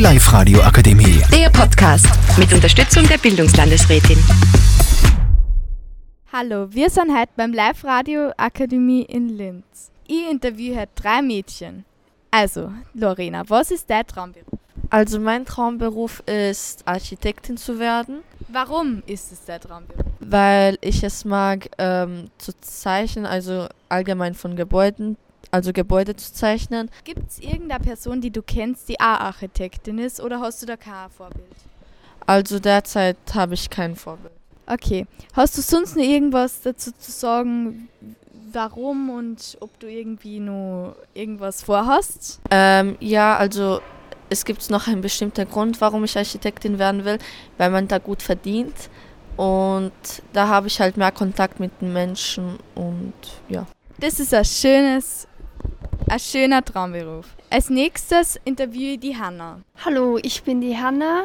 Live-Radio Akademie. Der Podcast mit Unterstützung der Bildungslandesrätin. Hallo, wir sind heute beim Live-Radio Akademie in Linz. Ich interviewe heute drei Mädchen. Also, Lorena, was ist dein Traumberuf? Also mein Traumberuf ist Architektin zu werden, Warum ist es dein Traumberuf? weil ich es mag ähm, zu zeichnen, also allgemein von Gebäuden, also Gebäude zu zeichnen. Gibt es irgendeine Person, die du kennst, die auch Architektin ist oder hast du da kein Vorbild? Also derzeit habe ich kein Vorbild. Okay. Hast du sonst noch irgendwas dazu zu sagen, warum und ob du irgendwie noch irgendwas vorhast? Ähm, ja, also es gibt noch einen bestimmten Grund, warum ich Architektin werden will, weil man da gut verdient und da habe ich halt mehr Kontakt mit den Menschen und ja. Das ist ein schönes, ein schöner Traumberuf. Als nächstes interviewe ich die Hanna. Hallo, ich bin die Hanna.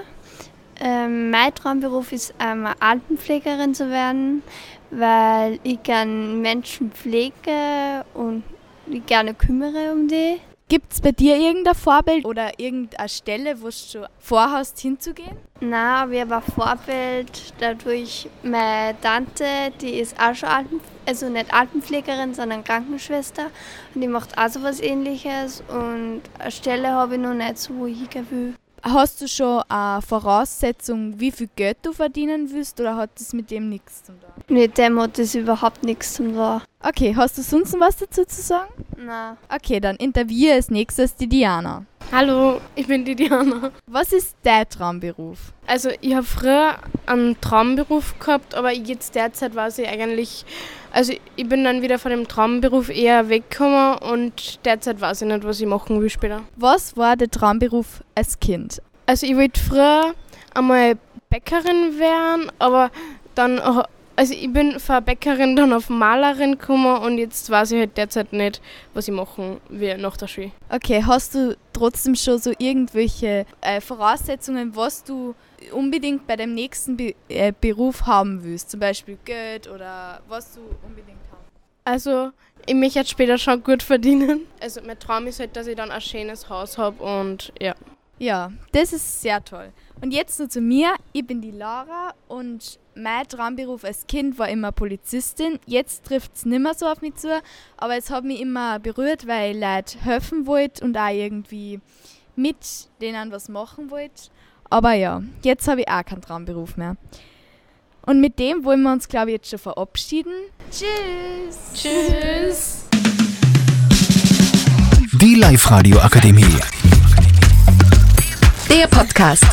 Ähm, mein Traumberuf ist, ähm, Altenpflegerin zu werden, weil ich gerne Menschen pflege und ich gerne kümmere um die. Gibt es bei dir irgendein Vorbild oder irgendeine Stelle, wo du schon vorhast hinzugehen? Na, habe ein Vorbild dadurch meine Tante, die ist auch schon Alten, also nicht Altenpflegerin, sondern Krankenschwester und die macht auch so was ähnliches und eine Stelle habe ich noch nicht so, wo ich hingehen will. Hast du schon eine Voraussetzung, wie viel Geld du verdienen willst oder hat das mit dem nichts zu tun? Mit dem hat das überhaupt nichts zu tun. Okay, hast du sonst noch was dazu zu sagen? Na. Okay, dann interviewe als nächstes die Diana. Hallo, ich bin die Diana. Was ist dein Traumberuf? Also ich habe früher einen Traumberuf gehabt, aber jetzt derzeit weiß ich eigentlich, also ich bin dann wieder von dem Traumberuf eher weggekommen und derzeit weiß ich nicht, was ich machen will später. Was war der Traumberuf als Kind? Also ich wollte früher einmal Bäckerin werden, aber dann, also ich bin von Bäckerin dann auf Malerin gekommen und jetzt weiß ich halt derzeit nicht, was ich machen will nach der Schule. Okay, hast du trotzdem schon so irgendwelche äh, Voraussetzungen, was du unbedingt bei dem nächsten Be äh, Beruf haben willst? Zum Beispiel Geld oder was du unbedingt haben Also ich möchte jetzt später schon gut verdienen. Also mein Traum ist halt, dass ich dann ein schönes Haus habe und ja. Ja, das ist sehr toll. Und jetzt nur zu mir. Ich bin die Lara und mein Traumberuf als Kind war immer Polizistin. Jetzt trifft es nicht mehr so auf mich zu, aber es hat mich immer berührt, weil ich Leute helfen wollte und auch irgendwie mit denen was machen wollte. Aber ja, jetzt habe ich auch keinen Traumberuf mehr. Und mit dem wollen wir uns, glaube ich, jetzt schon verabschieden. Tschüss! Tschüss! Die Live-Radio Akademie. Der Podcast